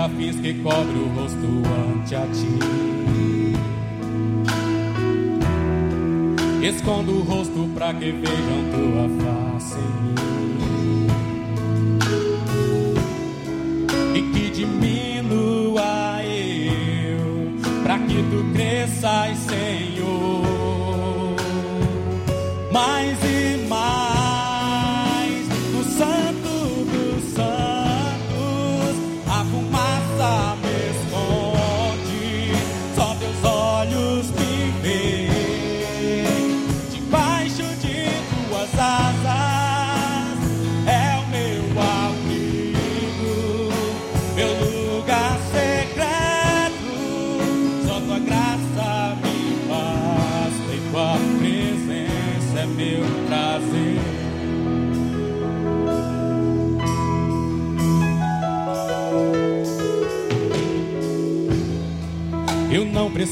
Serafins que cobre o rosto ante a ti. Escondo o rosto para que vejam tua face. E que diminua eu, para que tu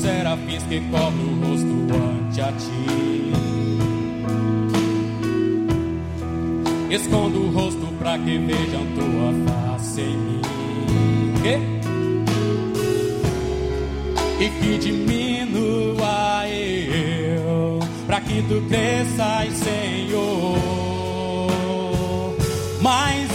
serafins que cobrem o rosto ante a ti. Escondo o rosto para que vejam tua face em mim. E que diminua eu, para que tu cresças, Senhor. Mais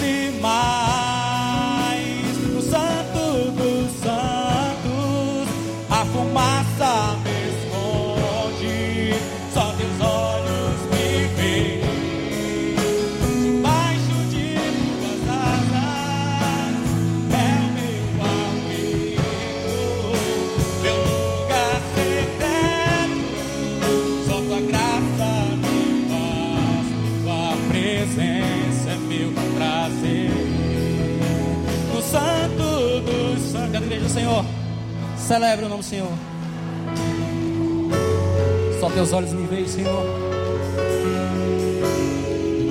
celebra o nome do Senhor. Só teus olhos me veem, Senhor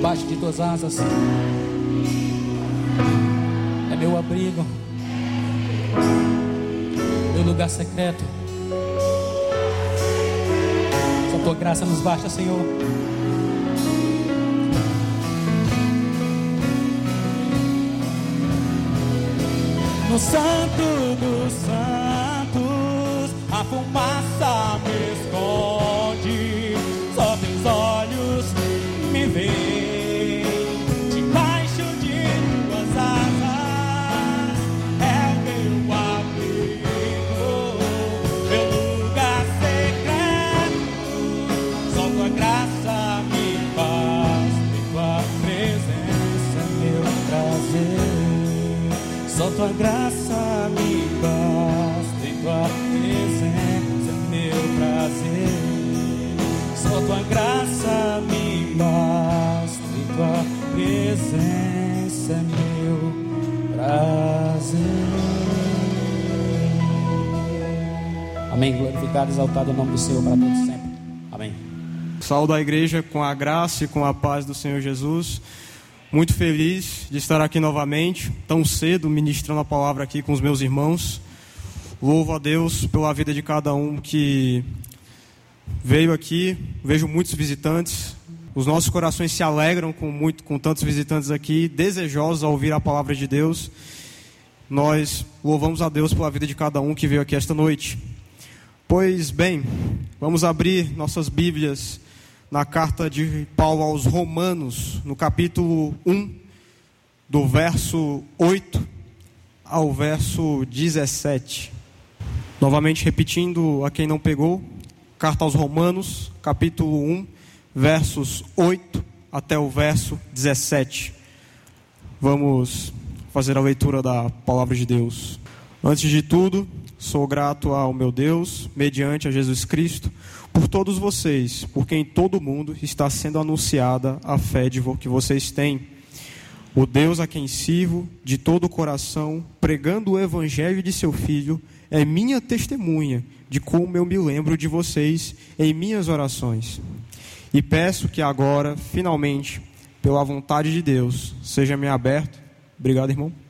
debaixo de tuas asas. É meu abrigo, meu lugar secreto. Só tua graça nos basta, Senhor. No santo dos santos, a fumaça me esconde. Só teus olhos me veem. Debaixo de tuas asas é o meu abrigo, meu lugar secreto. Só tua graça me basta e tua presença meu prazer. Só tua graça Amém. Glorificado, exaltado o nome do Senhor para todos sempre. Amém. Saúdo a igreja com a graça e com a paz do Senhor Jesus. Muito feliz de estar aqui novamente, tão cedo, ministrando a palavra aqui com os meus irmãos. Louvo a Deus pela vida de cada um que veio aqui. Vejo muitos visitantes. Os nossos corações se alegram com, muito, com tantos visitantes aqui, desejosos a ouvir a palavra de Deus. Nós louvamos a Deus pela vida de cada um que veio aqui esta noite. Pois bem, vamos abrir nossas Bíblias na carta de Paulo aos Romanos, no capítulo 1, do verso 8 ao verso 17. Novamente repetindo a quem não pegou, carta aos Romanos, capítulo 1, versos 8 até o verso 17. Vamos fazer a leitura da palavra de Deus. Antes de tudo, sou grato ao meu Deus, mediante a Jesus Cristo, por todos vocês, porque em todo o mundo está sendo anunciada a fé de que vocês têm. O Deus a quem sirvo de todo o coração, pregando o evangelho de seu filho, é minha testemunha de como eu me lembro de vocês em minhas orações. E peço que agora, finalmente, pela vontade de Deus, seja-me aberto. Obrigado, irmão.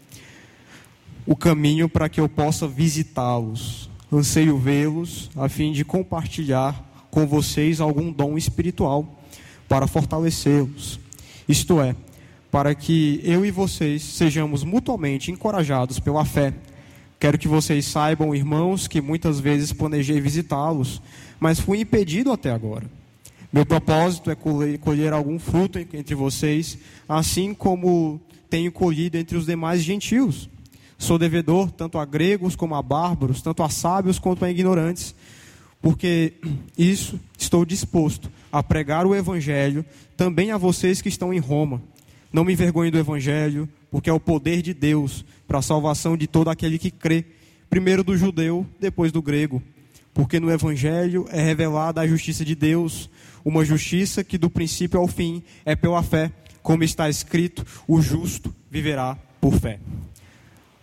O caminho para que eu possa visitá-los. Anseio vê-los a fim de compartilhar com vocês algum dom espiritual para fortalecê-los. Isto é, para que eu e vocês sejamos mutuamente encorajados pela fé. Quero que vocês saibam, irmãos, que muitas vezes planejei visitá-los, mas fui impedido até agora. Meu propósito é colher algum fruto entre vocês, assim como tenho colhido entre os demais gentios. Sou devedor tanto a gregos como a bárbaros, tanto a sábios quanto a ignorantes porque isso estou disposto a pregar o Evangelho também a vocês que estão em Roma. Não me envergonhe do Evangelho, porque é o poder de Deus para a salvação de todo aquele que crê, primeiro do judeu, depois do grego. Porque no Evangelho é revelada a justiça de Deus, uma justiça que do princípio ao fim é pela fé, como está escrito: o justo viverá por fé.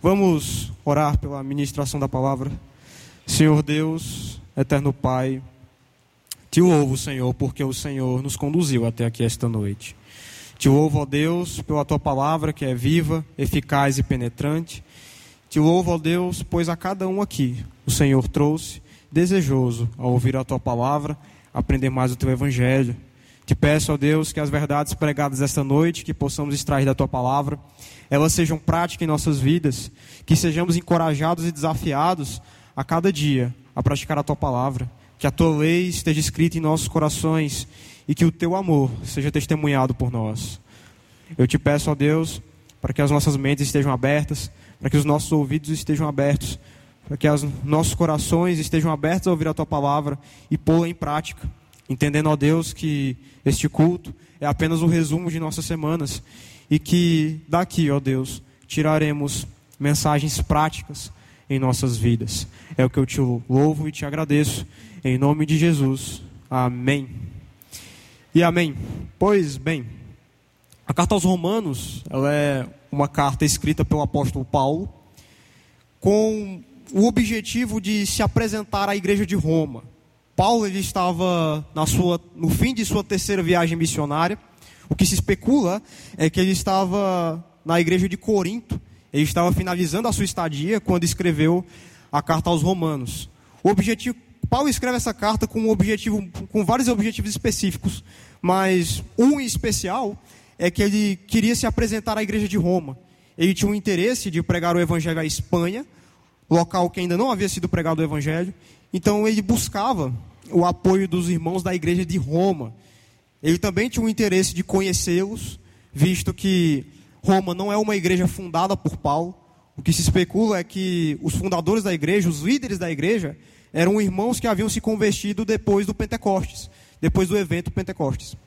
Vamos orar pela ministração da palavra. Senhor Deus, Eterno Pai, te louvo, Senhor, porque o Senhor nos conduziu até aqui esta noite. Te louvo, ó Deus, pela tua palavra que é viva, eficaz e penetrante. Te louvo, ó Deus, pois a cada um aqui o Senhor trouxe, desejoso, ao ouvir a tua palavra, aprender mais o teu evangelho. Te peço, ó Deus, que as verdades pregadas esta noite, que possamos extrair da tua palavra, elas sejam práticas em nossas vidas, que sejamos encorajados e desafiados a cada dia a praticar a tua palavra, que a tua lei esteja escrita em nossos corações e que o teu amor seja testemunhado por nós. Eu te peço, ó Deus, para que as nossas mentes estejam abertas, para que os nossos ouvidos estejam abertos, para que os nossos corações estejam abertos a ouvir a tua palavra e pô-la em prática, entendendo, ó Deus, que este culto é apenas o resumo de nossas semanas e que daqui, ó Deus, tiraremos mensagens práticas em nossas vidas. É o que eu te louvo e te agradeço. Em nome de Jesus. Amém. E amém. Pois bem, a carta aos Romanos, ela é uma carta escrita pelo apóstolo Paulo com o objetivo de se apresentar à igreja de Roma. Paulo ele estava na sua, no fim de sua terceira viagem missionária. O que se especula é que ele estava na igreja de Corinto ele estava finalizando a sua estadia quando escreveu a carta aos Romanos. O objetivo, Paulo escreve essa carta com um objetivo, com vários objetivos específicos, mas um em especial é que ele queria se apresentar à igreja de Roma. Ele tinha um interesse de pregar o evangelho à Espanha, local que ainda não havia sido pregado o evangelho. Então ele buscava o apoio dos irmãos da igreja de Roma. Ele também tinha um interesse de conhecê-los, visto que Roma não é uma igreja fundada por Paulo. O que se especula é que os fundadores da igreja, os líderes da igreja, eram irmãos que haviam se convertido depois do Pentecostes, depois do evento Pentecostes.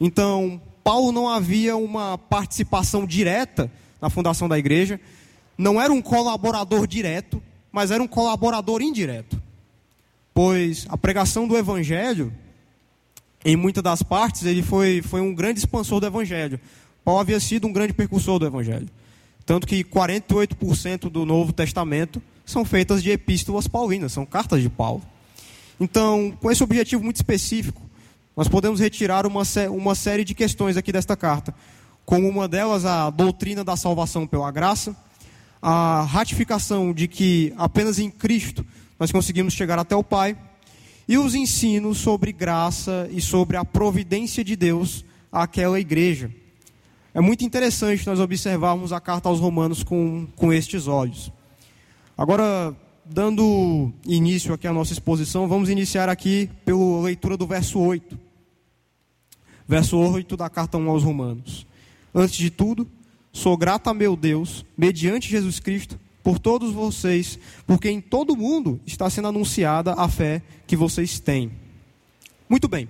Então, Paulo não havia uma participação direta na fundação da igreja, não era um colaborador direto, mas era um colaborador indireto. Pois a pregação do evangelho, em muitas das partes, ele foi, foi um grande expansor do evangelho. Paulo havia sido um grande percursor do Evangelho. Tanto que 48% do Novo Testamento são feitas de epístolas paulinas, são cartas de Paulo. Então, com esse objetivo muito específico, nós podemos retirar uma, uma série de questões aqui desta carta, como uma delas a doutrina da salvação pela graça, a ratificação de que apenas em Cristo nós conseguimos chegar até o Pai, e os ensinos sobre graça e sobre a providência de Deus àquela igreja. É muito interessante nós observarmos a carta aos Romanos com, com estes olhos. Agora, dando início aqui à nossa exposição, vamos iniciar aqui pela leitura do verso 8. Verso 8 da carta 1 aos Romanos. Antes de tudo, sou grata a meu Deus, mediante Jesus Cristo, por todos vocês, porque em todo o mundo está sendo anunciada a fé que vocês têm. Muito bem.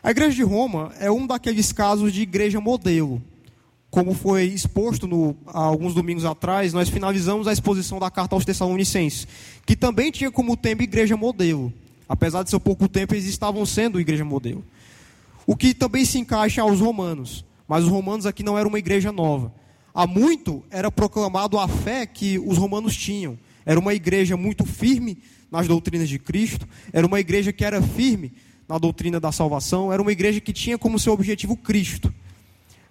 A igreja de Roma é um daqueles casos de igreja modelo. Como foi exposto no, há alguns domingos atrás, nós finalizamos a exposição da carta aos Tessalonicenses, que também tinha como tema igreja modelo. Apesar de ser pouco tempo, eles estavam sendo igreja modelo. O que também se encaixa aos romanos. Mas os romanos aqui não eram uma igreja nova. Há muito era proclamado a fé que os romanos tinham. Era uma igreja muito firme nas doutrinas de Cristo, era uma igreja que era firme na doutrina da salvação, era uma igreja que tinha como seu objetivo Cristo.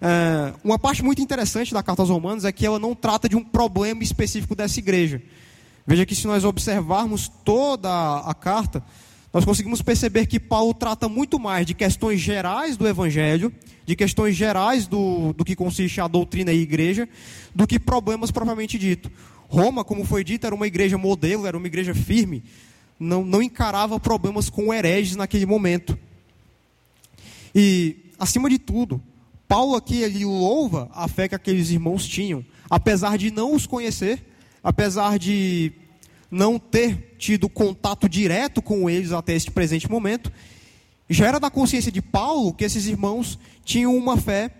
É, uma parte muito interessante da carta aos Romanos é que ela não trata de um problema específico dessa igreja. Veja que se nós observarmos toda a carta, nós conseguimos perceber que Paulo trata muito mais de questões gerais do Evangelho, de questões gerais do, do que consiste a doutrina e a igreja, do que problemas propriamente dito. Roma, como foi dito, era uma igreja modelo, era uma igreja firme, não, não encarava problemas com hereges naquele momento. E, acima de tudo, Paulo aqui ele louva a fé que aqueles irmãos tinham, apesar de não os conhecer, apesar de não ter tido contato direto com eles até este presente momento, já era da consciência de Paulo que esses irmãos tinham uma fé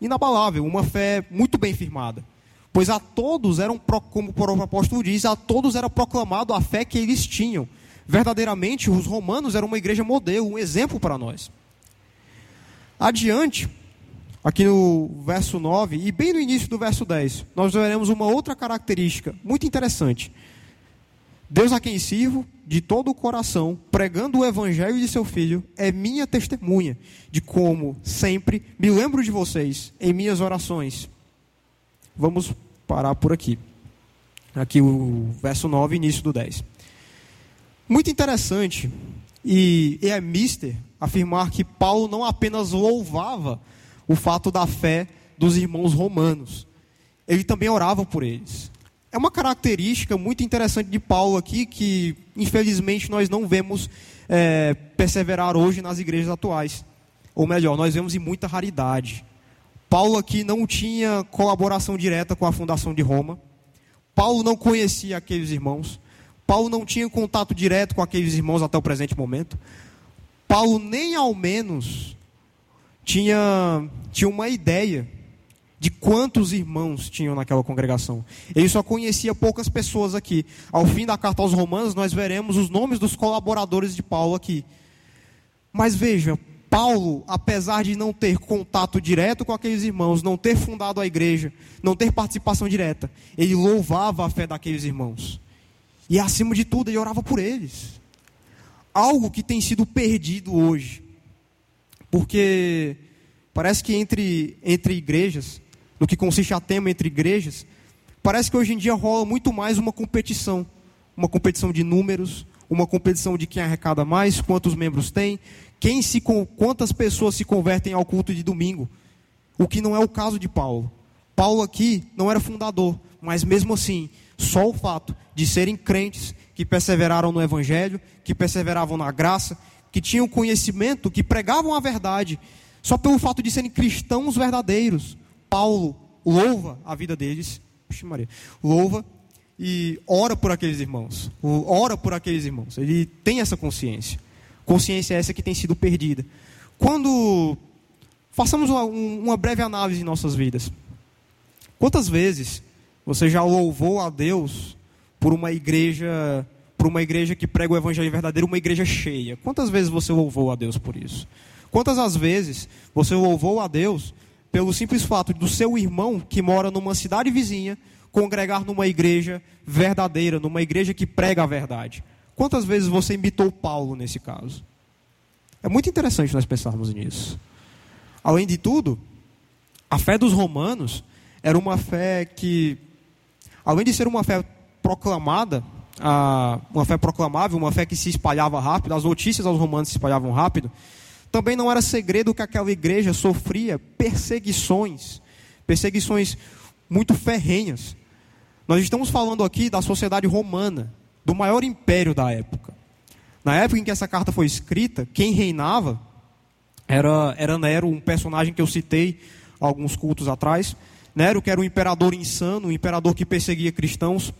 inabalável, uma fé muito bem firmada. Pois a todos eram, como o próprio apóstolo diz, a todos era proclamado a fé que eles tinham. Verdadeiramente, os romanos eram uma igreja modelo, um exemplo para nós. Adiante, aqui no verso 9 e bem no início do verso 10, nós veremos uma outra característica muito interessante. Deus a quem sirvo de todo o coração, pregando o evangelho de seu filho, é minha testemunha de como sempre me lembro de vocês em minhas orações. Vamos parar por aqui. Aqui o verso 9, início do 10. Muito interessante e é mister afirmar que Paulo não apenas louvava o fato da fé dos irmãos romanos. Ele também orava por eles. É uma característica muito interessante de Paulo aqui, que infelizmente nós não vemos é, perseverar hoje nas igrejas atuais. Ou melhor, nós vemos em muita raridade. Paulo aqui não tinha colaboração direta com a fundação de Roma. Paulo não conhecia aqueles irmãos. Paulo não tinha contato direto com aqueles irmãos até o presente momento. Paulo nem ao menos tinha, tinha uma ideia de quantos irmãos tinham naquela congregação. Ele só conhecia poucas pessoas aqui. Ao fim da carta aos Romanos, nós veremos os nomes dos colaboradores de Paulo aqui. Mas veja, Paulo, apesar de não ter contato direto com aqueles irmãos, não ter fundado a igreja, não ter participação direta, ele louvava a fé daqueles irmãos. E acima de tudo, ele orava por eles. Algo que tem sido perdido hoje. Porque parece que entre, entre igrejas, no que consiste a tema entre igrejas, parece que hoje em dia rola muito mais uma competição. Uma competição de números, uma competição de quem arrecada mais, quantos membros tem, quem se, quantas pessoas se convertem ao culto de domingo. O que não é o caso de Paulo. Paulo aqui não era fundador, mas mesmo assim, só o fato de serem crentes que perseveraram no evangelho, que perseveravam na graça, que tinham conhecimento, que pregavam a verdade, só pelo fato de serem cristãos verdadeiros. Paulo louva a vida deles, Maria, louva e ora por aqueles irmãos, ora por aqueles irmãos. Ele tem essa consciência. Consciência essa que tem sido perdida. Quando façamos uma, uma breve análise em nossas vidas, quantas vezes você já louvou a Deus por uma igreja para uma igreja que prega o evangelho verdadeiro, uma igreja cheia. Quantas vezes você louvou a Deus por isso? Quantas as vezes você louvou a Deus pelo simples fato do seu irmão que mora numa cidade vizinha congregar numa igreja verdadeira, numa igreja que prega a verdade? Quantas vezes você imitou Paulo nesse caso? É muito interessante nós pensarmos nisso. Além de tudo, a fé dos romanos era uma fé que, além de ser uma fé proclamada uma fé proclamável, uma fé que se espalhava rápido, as notícias aos romanos se espalhavam rápido, também não era segredo que aquela igreja sofria perseguições, perseguições muito ferrenhas. Nós estamos falando aqui da sociedade romana, do maior império da época. Na época em que essa carta foi escrita, quem reinava era, era Nero, um personagem que eu citei alguns cultos atrás. Nero, que era um imperador insano, um imperador que perseguia cristãos,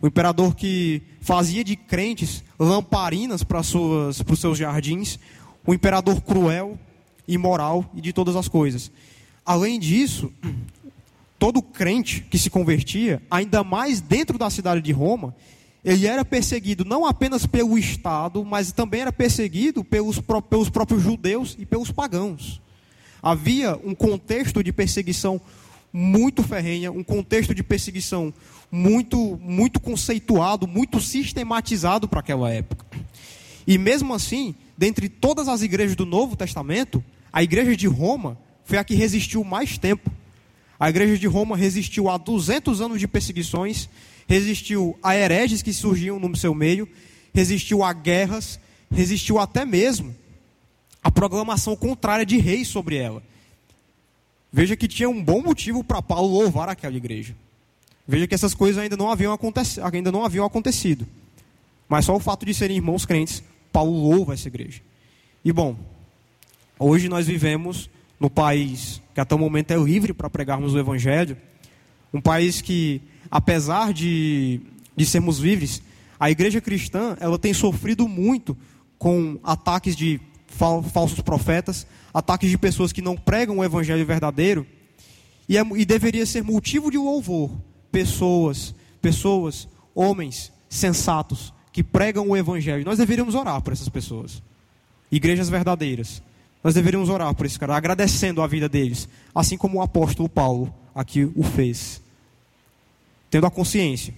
um imperador que fazia de crentes lamparinas para, suas, para os seus jardins, um imperador cruel, imoral e de todas as coisas. Além disso, todo crente que se convertia, ainda mais dentro da cidade de Roma, ele era perseguido não apenas pelo Estado, mas também era perseguido pelos, pelos próprios judeus e pelos pagãos. Havia um contexto de perseguição muito ferrenha, um contexto de perseguição muito, muito conceituado, muito sistematizado para aquela época. E mesmo assim, dentre todas as igrejas do Novo Testamento, a igreja de Roma foi a que resistiu mais tempo. A igreja de Roma resistiu a 200 anos de perseguições, resistiu a hereges que surgiam no seu meio, resistiu a guerras, resistiu até mesmo a proclamação contrária de reis sobre ela. Veja que tinha um bom motivo para Paulo louvar aquela igreja. Veja que essas coisas ainda não haviam, ainda não haviam acontecido. Mas só o fato de serem irmãos crentes, Paulo louva essa igreja. E bom, hoje nós vivemos no país que até o momento é livre para pregarmos o Evangelho, um país que, apesar de, de sermos livres, a igreja cristã ela tem sofrido muito com ataques de falsos profetas, ataques de pessoas que não pregam o evangelho verdadeiro, e, é, e deveria ser motivo de louvor pessoas, pessoas, homens sensatos que pregam o evangelho. Nós deveríamos orar por essas pessoas. Igrejas verdadeiras. Nós deveríamos orar por esses caras, agradecendo a vida deles, assim como o apóstolo Paulo aqui o fez. Tendo a consciência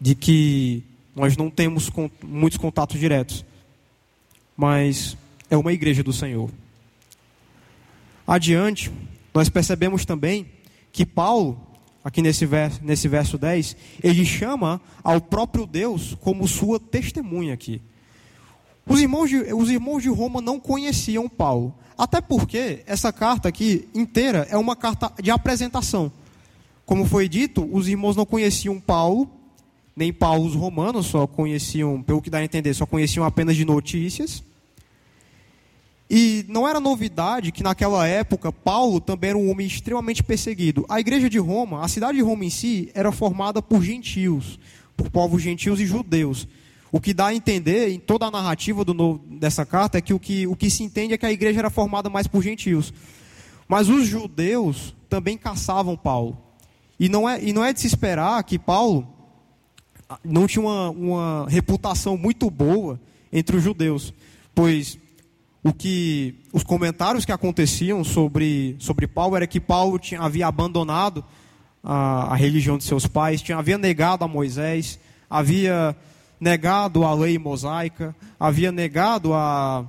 de que nós não temos muitos contatos diretos, mas é uma igreja do Senhor. Adiante, nós percebemos também que Paulo, aqui nesse verso, nesse verso 10, ele chama ao próprio Deus como sua testemunha aqui. Os irmãos, de, os irmãos de Roma não conheciam Paulo, até porque essa carta aqui inteira é uma carta de apresentação. Como foi dito, os irmãos não conheciam Paulo, nem Paulo os romanos, só conheciam, pelo que dá a entender, só conheciam apenas de notícias. E não era novidade que naquela época Paulo também era um homem extremamente perseguido. A igreja de Roma, a cidade de Roma em si, era formada por gentios, por povos gentios e judeus. O que dá a entender em toda a narrativa do, dessa carta é que o, que o que se entende é que a igreja era formada mais por gentios. Mas os judeus também caçavam Paulo. E não é, e não é de se esperar que Paulo não tinha uma, uma reputação muito boa entre os judeus, pois o que os comentários que aconteciam sobre, sobre Paulo era que Paulo tinha, havia abandonado a, a religião de seus pais, tinha, havia negado a Moisés, havia negado a lei mosaica, havia negado a,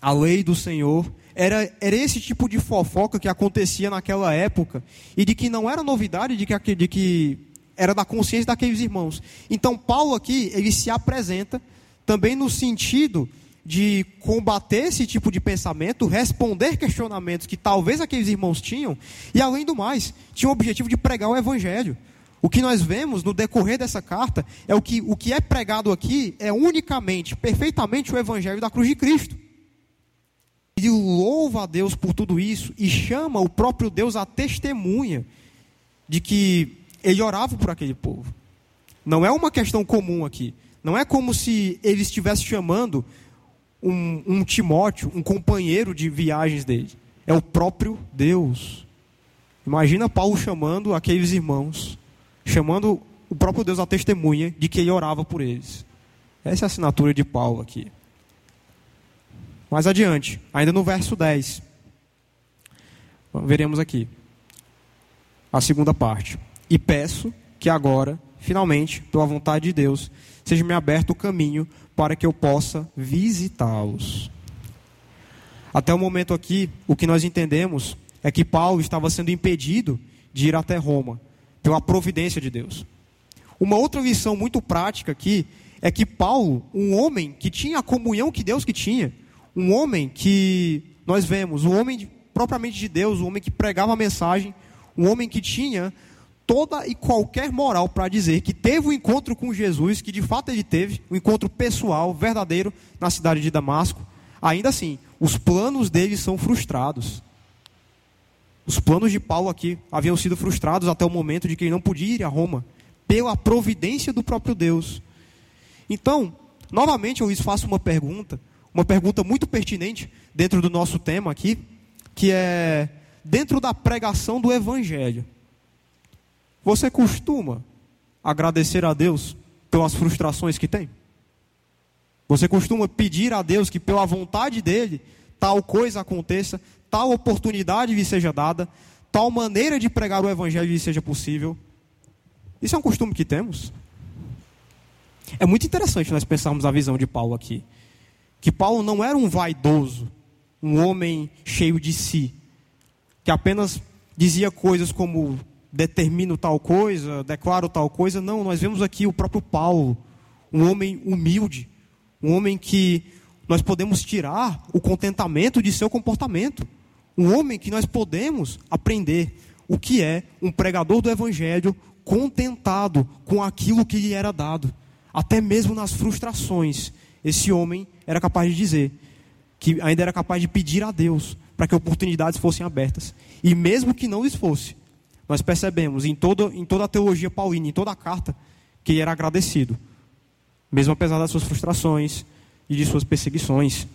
a lei do Senhor. Era, era esse tipo de fofoca que acontecia naquela época e de que não era novidade de que, de que era da consciência daqueles irmãos. Então Paulo aqui ele se apresenta também no sentido de combater esse tipo de pensamento, responder questionamentos que talvez aqueles irmãos tinham, e além do mais, tinha o objetivo de pregar o evangelho. O que nós vemos no decorrer dessa carta é o que, o que é pregado aqui é unicamente, perfeitamente o evangelho da cruz de Cristo. Ele louva a Deus por tudo isso e chama o próprio Deus a testemunha de que ele orava por aquele povo. Não é uma questão comum aqui. Não é como se ele estivesse chamando um, um Timóteo, um companheiro de viagens dele. É o próprio Deus. Imagina Paulo chamando aqueles irmãos, chamando o próprio Deus a testemunha de que ele orava por eles. Essa é a assinatura de Paulo aqui. Mais adiante, ainda no verso 10. Veremos aqui. A segunda parte. E peço que agora, finalmente, pela vontade de Deus, seja me aberto o caminho para que eu possa visitá-los. Até o momento aqui, o que nós entendemos é que Paulo estava sendo impedido de ir até Roma, pela providência de Deus. Uma outra lição muito prática aqui é que Paulo, um homem que tinha a comunhão que Deus que tinha, um homem que nós vemos, um homem propriamente de Deus, um homem que pregava a mensagem, um homem que tinha toda e qualquer moral para dizer que teve um encontro com Jesus, que de fato ele teve, um encontro pessoal, verdadeiro, na cidade de Damasco, ainda assim, os planos dele são frustrados. Os planos de Paulo aqui haviam sido frustrados até o momento de que ele não podia ir a Roma, pela providência do próprio Deus. Então, novamente eu lhes faço uma pergunta, uma pergunta muito pertinente dentro do nosso tema aqui, que é dentro da pregação do Evangelho. Você costuma agradecer a Deus pelas frustrações que tem? Você costuma pedir a Deus que, pela vontade dEle, tal coisa aconteça, tal oportunidade lhe seja dada, tal maneira de pregar o Evangelho lhe seja possível? Isso é um costume que temos? É muito interessante nós pensarmos a visão de Paulo aqui. Que Paulo não era um vaidoso, um homem cheio de si, que apenas dizia coisas como determino tal coisa, declaro tal coisa. Não, nós vemos aqui o próprio Paulo, um homem humilde, um homem que nós podemos tirar o contentamento de seu comportamento, um homem que nós podemos aprender o que é um pregador do evangelho contentado com aquilo que lhe era dado, até mesmo nas frustrações. Esse homem era capaz de dizer que ainda era capaz de pedir a Deus para que oportunidades fossem abertas. E mesmo que não lhes fosse, nós percebemos em, todo, em toda a teologia paulina, em toda a carta, que ele era agradecido, mesmo apesar das suas frustrações e de suas perseguições.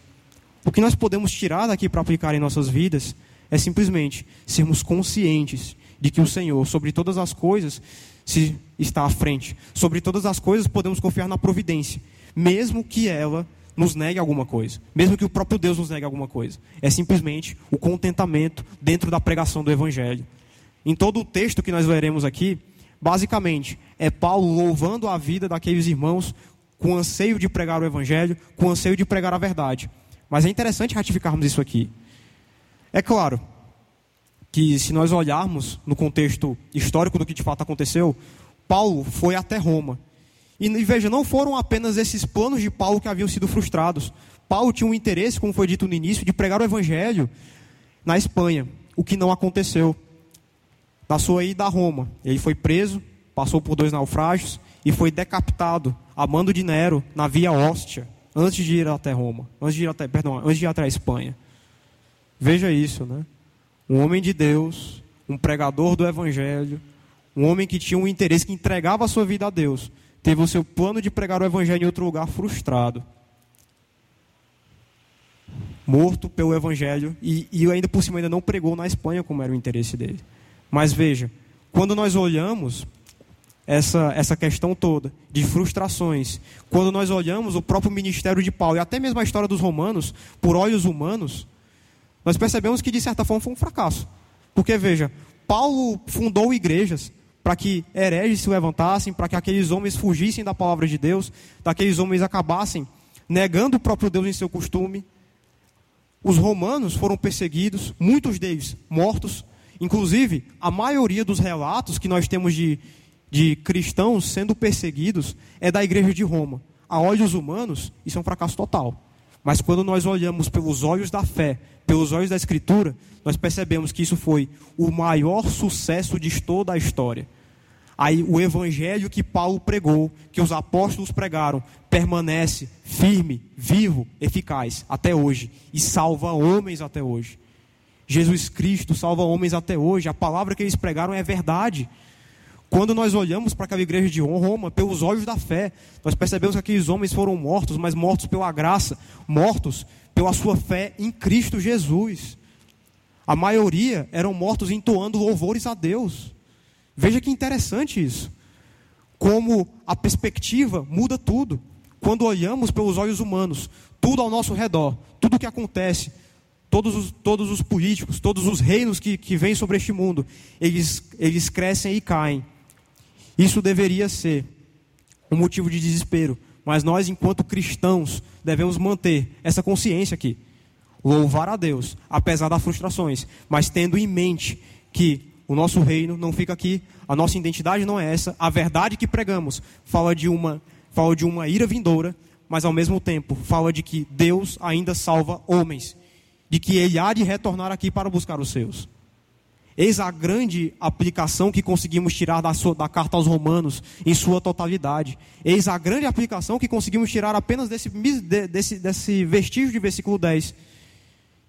O que nós podemos tirar daqui para aplicar em nossas vidas é simplesmente sermos conscientes de que o Senhor, sobre todas as coisas, se está à frente. Sobre todas as coisas podemos confiar na providência, mesmo que ela nos negue alguma coisa, mesmo que o próprio Deus nos negue alguma coisa. É simplesmente o contentamento dentro da pregação do Evangelho. Em todo o texto que nós leremos aqui, basicamente, é Paulo louvando a vida daqueles irmãos com anseio de pregar o Evangelho, com anseio de pregar a verdade. Mas é interessante ratificarmos isso aqui. É claro que, se nós olharmos no contexto histórico do que de fato aconteceu, Paulo foi até Roma e, veja, não foram apenas esses planos de Paulo que haviam sido frustrados. Paulo tinha um interesse, como foi dito no início, de pregar o evangelho na Espanha, o que não aconteceu. Na sua ida a Roma, ele foi preso, passou por dois naufrágios e foi decapitado a mando de Nero na Via Hóstia, antes de ir até Roma, antes de ir até, perdão, antes de ir até a Espanha. Veja isso, né? Um homem de Deus, um pregador do evangelho, um homem que tinha um interesse que entregava a sua vida a Deus, teve o seu plano de pregar o evangelho em outro lugar frustrado. Morto pelo evangelho e, e ainda por cima ainda não pregou na Espanha como era o interesse dele. Mas veja, quando nós olhamos essa, essa questão toda de frustrações, quando nós olhamos o próprio ministério de Paulo e até mesmo a história dos romanos por olhos humanos, nós percebemos que de certa forma foi um fracasso. Porque veja, Paulo fundou igrejas, para que hereges se levantassem, para que aqueles homens fugissem da palavra de Deus, daqueles homens acabassem negando o próprio Deus em seu costume. Os romanos foram perseguidos, muitos deles mortos. Inclusive, a maioria dos relatos que nós temos de, de cristãos sendo perseguidos é da igreja de Roma. A olhos humanos, isso é um fracasso total. Mas quando nós olhamos pelos olhos da fé, pelos olhos da Escritura, nós percebemos que isso foi o maior sucesso de toda a história. Aí o evangelho que Paulo pregou, que os apóstolos pregaram, permanece firme, vivo, eficaz até hoje e salva homens até hoje. Jesus Cristo salva homens até hoje. A palavra que eles pregaram é verdade. Quando nós olhamos para aquela igreja de Roma, pelos olhos da fé, nós percebemos que aqueles homens foram mortos, mas mortos pela graça, mortos pela sua fé em Cristo Jesus. A maioria eram mortos entoando louvores a Deus. Veja que interessante isso. Como a perspectiva muda tudo. Quando olhamos pelos olhos humanos, tudo ao nosso redor, tudo que acontece, todos os, todos os políticos, todos os reinos que, que vêm sobre este mundo, eles, eles crescem e caem. Isso deveria ser um motivo de desespero. Mas nós, enquanto cristãos, devemos manter essa consciência aqui. Louvar a Deus, apesar das frustrações, mas tendo em mente que o nosso reino não fica aqui, a nossa identidade não é essa, a verdade que pregamos fala de uma, fala de uma ira vindoura, mas ao mesmo tempo fala de que Deus ainda salva homens, de que ele há de retornar aqui para buscar os seus. Eis a grande aplicação que conseguimos tirar da, sua, da carta aos Romanos em sua totalidade. Eis a grande aplicação que conseguimos tirar apenas desse, desse, desse vestígio de versículo 10.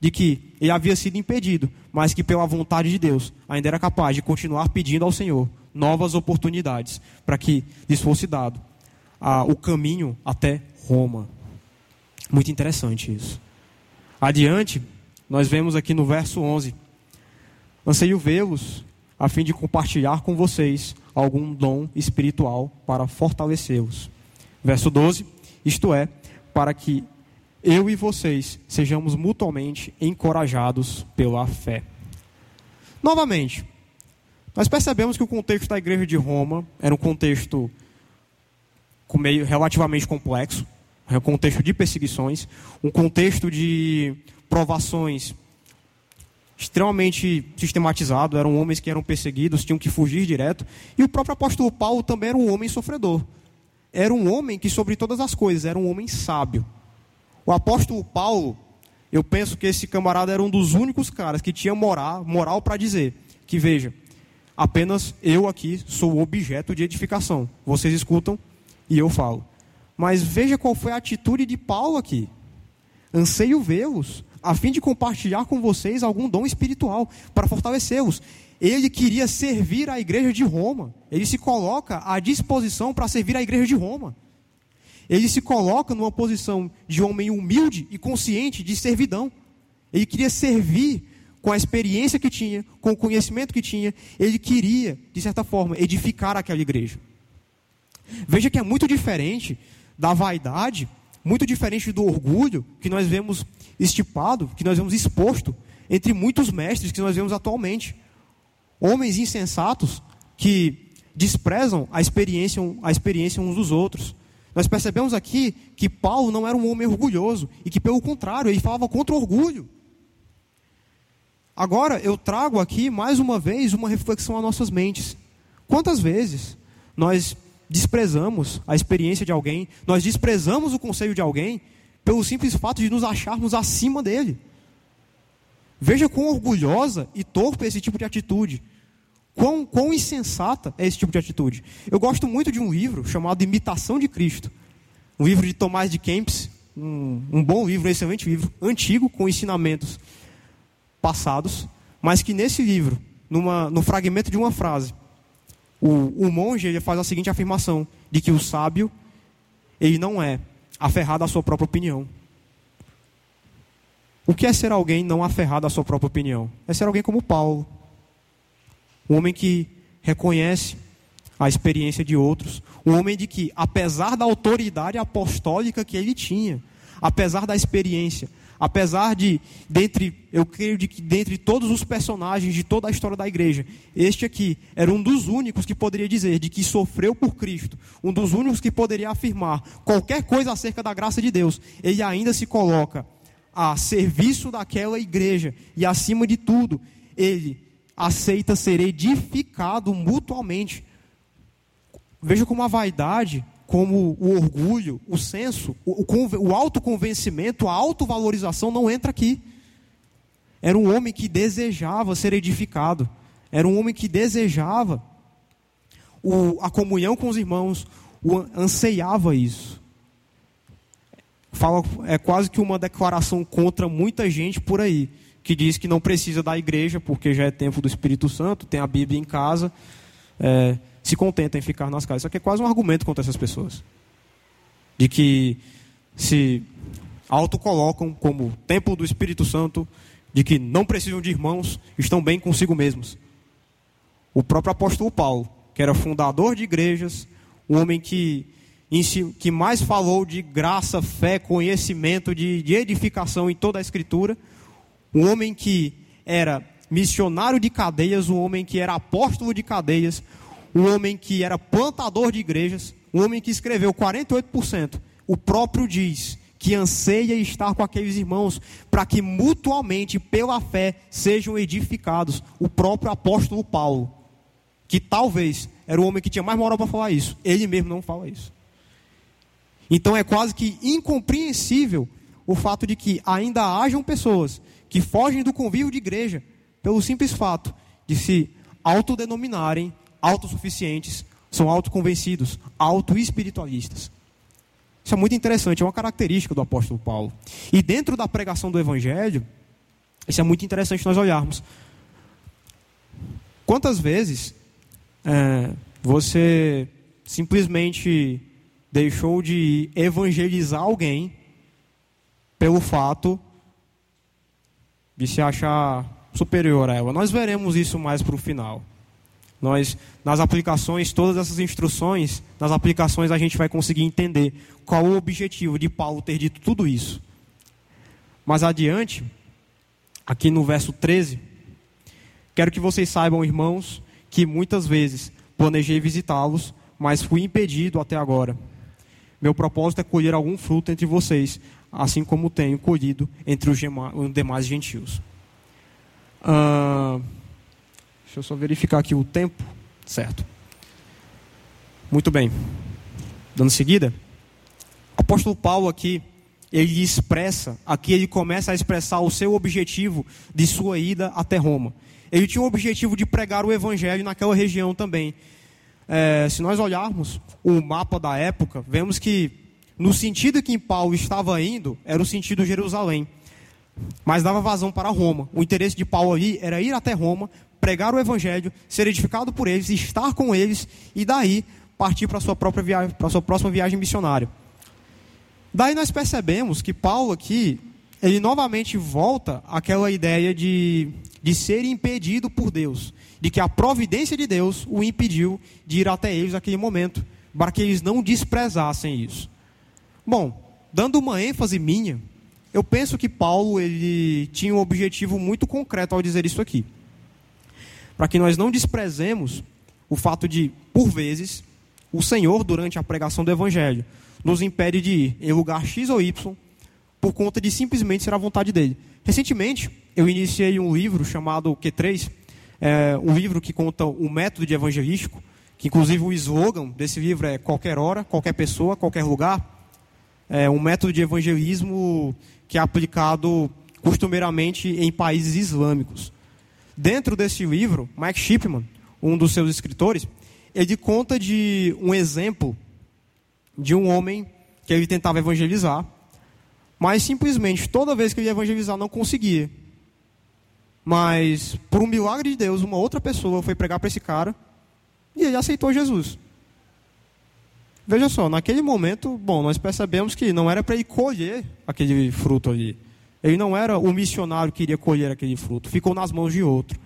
de que ele havia sido impedido, mas que pela vontade de Deus ainda era capaz de continuar pedindo ao Senhor novas oportunidades para que lhes fosse dado ah, o caminho até Roma. Muito interessante isso. Adiante, nós vemos aqui no verso 11: Anseio vê-los a fim de compartilhar com vocês algum dom espiritual para fortalecê-los. Verso 12: Isto é, para que eu e vocês sejamos mutuamente encorajados pela fé. Novamente, nós percebemos que o contexto da igreja de Roma era um contexto meio relativamente complexo, um contexto de perseguições, um contexto de provações extremamente sistematizado, eram homens que eram perseguidos, tinham que fugir direto, e o próprio apóstolo Paulo também era um homem sofredor. Era um homem que sobre todas as coisas era um homem sábio. O apóstolo Paulo, eu penso que esse camarada era um dos únicos caras que tinha moral, moral para dizer que veja, apenas eu aqui sou objeto de edificação. Vocês escutam e eu falo. Mas veja qual foi a atitude de Paulo aqui. Anseio vê-los, a fim de compartilhar com vocês algum dom espiritual, para fortalecê-los. Ele queria servir a igreja de Roma. Ele se coloca à disposição para servir a igreja de Roma. Ele se coloca numa posição de homem humilde e consciente de servidão. Ele queria servir com a experiência que tinha, com o conhecimento que tinha. Ele queria, de certa forma, edificar aquela igreja. Veja que é muito diferente da vaidade, muito diferente do orgulho que nós vemos estipado, que nós vemos exposto entre muitos mestres que nós vemos atualmente. Homens insensatos que desprezam a experiência, a experiência uns dos outros. Nós percebemos aqui que Paulo não era um homem orgulhoso e que, pelo contrário, ele falava contra o orgulho. Agora, eu trago aqui mais uma vez uma reflexão às nossas mentes. Quantas vezes nós desprezamos a experiência de alguém, nós desprezamos o conselho de alguém, pelo simples fato de nos acharmos acima dele? Veja quão orgulhosa e torpe é esse tipo de atitude. Quão, quão insensata é esse tipo de atitude. Eu gosto muito de um livro chamado Imitação de Cristo. Um livro de Tomás de Kempis. Um, um bom livro, um excelente livro, antigo, com ensinamentos passados, mas que nesse livro, numa, no fragmento de uma frase, o, o monge ele faz a seguinte afirmação: de que o sábio ele não é aferrado à sua própria opinião. O que é ser alguém não aferrado à sua própria opinião? É ser alguém como Paulo, um homem que reconhece a experiência de outros, um homem de que, apesar da autoridade apostólica que ele tinha, apesar da experiência, apesar de, dentre, eu creio de que dentre todos os personagens de toda a história da igreja, este aqui era um dos únicos que poderia dizer de que sofreu por Cristo, um dos únicos que poderia afirmar qualquer coisa acerca da graça de Deus, ele ainda se coloca a serviço daquela igreja e acima de tudo, ele aceita ser edificado mutuamente. Veja como a vaidade, como o orgulho, o senso, o, o, o autoconvencimento, a autovalorização não entra aqui. Era um homem que desejava ser edificado. Era um homem que desejava o, a comunhão com os irmãos, o, anseiava isso. Fala, é quase que uma declaração contra muita gente por aí que diz que não precisa da igreja, porque já é tempo do Espírito Santo, tem a Bíblia em casa, é, se contenta em ficar nas casas. Isso aqui é quase um argumento contra essas pessoas. De que se autocolocam como templo do Espírito Santo, de que não precisam de irmãos, estão bem consigo mesmos. O próprio apóstolo Paulo, que era fundador de igrejas, um homem que, que mais falou de graça, fé, conhecimento, de, de edificação em toda a Escritura, um homem que era missionário de cadeias, um homem que era apóstolo de cadeias, um homem que era plantador de igrejas, um homem que escreveu 48%. O próprio diz que anseia estar com aqueles irmãos para que mutuamente, pela fé, sejam edificados. O próprio apóstolo Paulo, que talvez era o homem que tinha mais moral para falar isso, ele mesmo não fala isso. Então é quase que incompreensível o fato de que ainda hajam pessoas que fogem do convívio de igreja pelo simples fato de se autodenominarem autossuficientes, são autoconvencidos, autoespiritualistas. Isso é muito interessante, é uma característica do apóstolo Paulo. E dentro da pregação do evangelho, Isso é muito interessante nós olharmos. Quantas vezes é, você simplesmente deixou de evangelizar alguém pelo fato de se achar superior a ela? Nós veremos isso mais para o final. Nós, nas aplicações, todas essas instruções, nas aplicações a gente vai conseguir entender qual o objetivo de Paulo ter dito tudo isso. Mais adiante, aqui no verso 13, quero que vocês saibam, irmãos, que muitas vezes planejei visitá-los, mas fui impedido até agora. Meu propósito é colher algum fruto entre vocês, assim como tenho colhido entre os demais gentios. Ah, deixa eu só verificar aqui o tempo. Certo. Muito bem. Dando seguida. O apóstolo Paulo aqui, ele expressa, aqui ele começa a expressar o seu objetivo de sua ida até Roma. Ele tinha o objetivo de pregar o evangelho naquela região também. É, se nós olharmos o mapa da época, vemos que no sentido que Paulo estava indo, era o sentido Jerusalém. Mas dava vazão para Roma. O interesse de Paulo ali era ir até Roma, pregar o evangelho, ser edificado por eles, estar com eles e daí partir para a sua própria viagem, para sua próxima viagem missionária. Daí nós percebemos que Paulo aqui, ele novamente volta àquela ideia de, de ser impedido por Deus, de que a providência de Deus o impediu de ir até eles naquele momento, para que eles não desprezassem isso. Bom, dando uma ênfase minha, eu penso que Paulo ele tinha um objetivo muito concreto ao dizer isso aqui. Para que nós não desprezemos o fato de, por vezes, o Senhor, durante a pregação do Evangelho, nos impede de ir em lugar X ou Y por conta de simplesmente ser a vontade dele. Recentemente, eu iniciei um livro chamado Q3, é, um livro que conta o método evangelístico, que inclusive o slogan desse livro é qualquer hora, qualquer pessoa, qualquer lugar. É um método de evangelismo que é aplicado costumeiramente em países islâmicos. Dentro desse livro, Mike Shipman, um dos seus escritores, ele conta de um exemplo de um homem que ele tentava evangelizar, mas simplesmente toda vez que ele ia evangelizar não conseguia. Mas, por um milagre de Deus, uma outra pessoa foi pregar para esse cara e ele aceitou Jesus. Veja só, naquele momento, bom, nós percebemos que não era para ele colher aquele fruto ali. Ele não era o missionário que iria colher aquele fruto, ficou nas mãos de outro.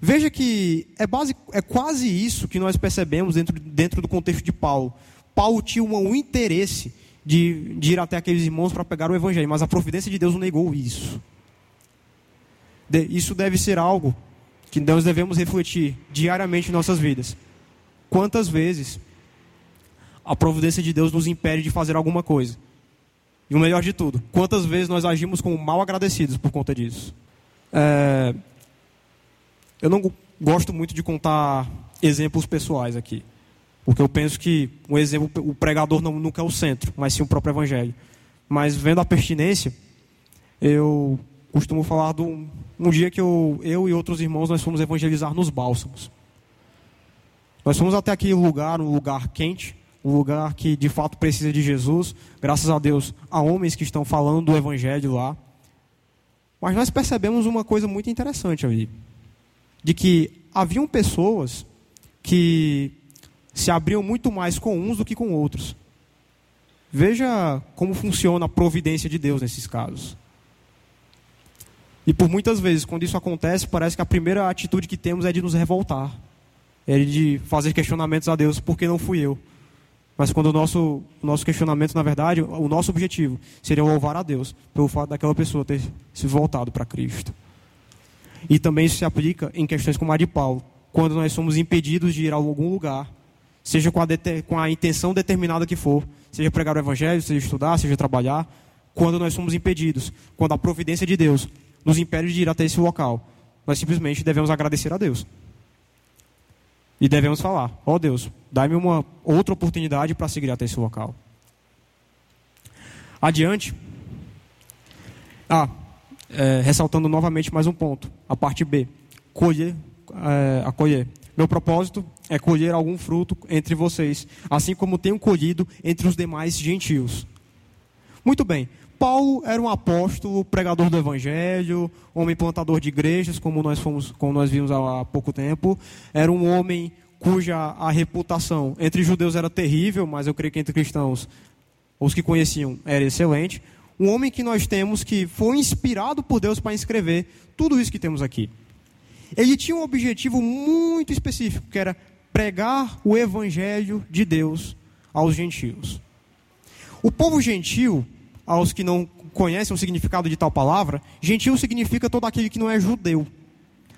Veja que é, base, é quase isso que nós percebemos dentro, dentro do contexto de Paulo. Paulo tinha um, interesse de, de, ir até aqueles irmãos para pegar o evangelho, mas a providência de Deus negou isso. De, isso deve ser algo que nós devemos refletir diariamente em nossas vidas. Quantas vezes a providência de Deus nos impede de fazer alguma coisa? E o melhor de tudo, quantas vezes nós agimos como mal agradecidos por conta disso? É, eu não gosto muito de contar exemplos pessoais aqui. Porque eu penso que um exemplo, o pregador não, nunca é o centro, mas sim o próprio evangelho. Mas vendo a pertinência, eu costumo falar de um, dia que eu, eu e outros irmãos nós fomos evangelizar nos bálsamos. Nós fomos até aquele lugar, um lugar quente, um lugar que de fato precisa de Jesus. Graças a Deus, há homens que estão falando do evangelho lá. Mas nós percebemos uma coisa muito interessante ali, de que haviam pessoas que se abriam muito mais com uns do que com outros. Veja como funciona a providência de Deus nesses casos. E por muitas vezes, quando isso acontece, parece que a primeira atitude que temos é de nos revoltar. É de fazer questionamentos a Deus, porque não fui eu. Mas quando o nosso, nosso questionamento, na verdade, o nosso objetivo seria louvar a Deus pelo fato daquela pessoa ter se voltado para Cristo. E também isso se aplica em questões como a de Paulo. Quando nós somos impedidos de ir a algum lugar seja com a, com a intenção determinada que for, seja pregar o evangelho, seja estudar, seja trabalhar, quando nós somos impedidos, quando a providência de Deus nos impede de ir até esse local, nós simplesmente devemos agradecer a Deus. E devemos falar: Ó oh Deus, dá-me uma outra oportunidade para seguir até esse local. Adiante. Ah, é, ressaltando novamente mais um ponto, a parte B: colher, é, acolher. Meu propósito é colher algum fruto entre vocês, assim como tenho colhido entre os demais gentios. Muito bem. Paulo era um apóstolo, pregador do evangelho, homem plantador de igrejas, como nós fomos, como nós vimos há pouco tempo. Era um homem cuja a reputação entre judeus era terrível, mas eu creio que entre cristãos, os que conheciam, era excelente. Um homem que nós temos que foi inspirado por Deus para escrever tudo isso que temos aqui. Ele tinha um objetivo muito específico, que era pregar o evangelho de Deus aos gentios. O povo gentil, aos que não conhecem o significado de tal palavra, gentil significa todo aquele que não é judeu.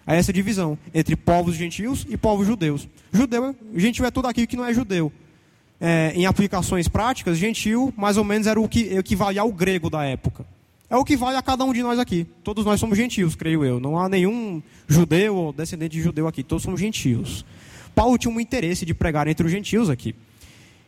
Há essa divisão entre povos gentios e povos judeus. Judeu, gentil é todo aquele que não é judeu. É, em aplicações práticas, gentil mais ou menos era o que equivalia ao grego da época. É o que vale a cada um de nós aqui. Todos nós somos gentios, creio eu. Não há nenhum judeu ou descendente de judeu aqui. Todos somos gentios. Paulo tinha um interesse de pregar entre os gentios aqui.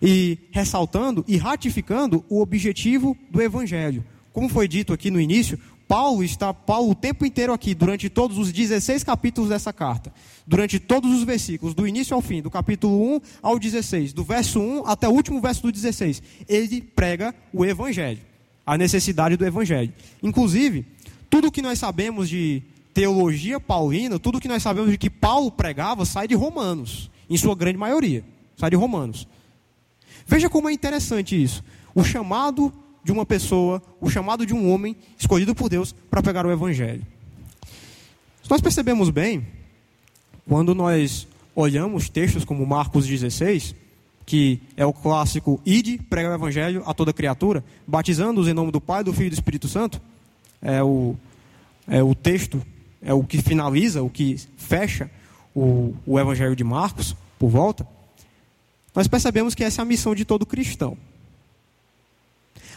E ressaltando e ratificando o objetivo do evangelho. Como foi dito aqui no início, Paulo está Paulo o tempo inteiro aqui, durante todos os 16 capítulos dessa carta, durante todos os versículos, do início ao fim, do capítulo 1 ao 16, do verso 1 até o último verso do 16, ele prega o evangelho, a necessidade do evangelho. Inclusive, tudo que nós sabemos de teologia paulina, tudo que nós sabemos de que Paulo pregava, sai de Romanos, em sua grande maioria, sai de Romanos. Veja como é interessante isso. O chamado de uma pessoa, o chamado de um homem escolhido por Deus para pegar o evangelho. Nós percebemos bem, quando nós olhamos textos como Marcos 16, que é o clássico ide, prega o evangelho a toda criatura, batizando-os em nome do Pai, do Filho e do Espírito Santo, é o, é o texto, é o que finaliza, o que fecha o, o evangelho de Marcos, por volta, nós percebemos que essa é a missão de todo cristão.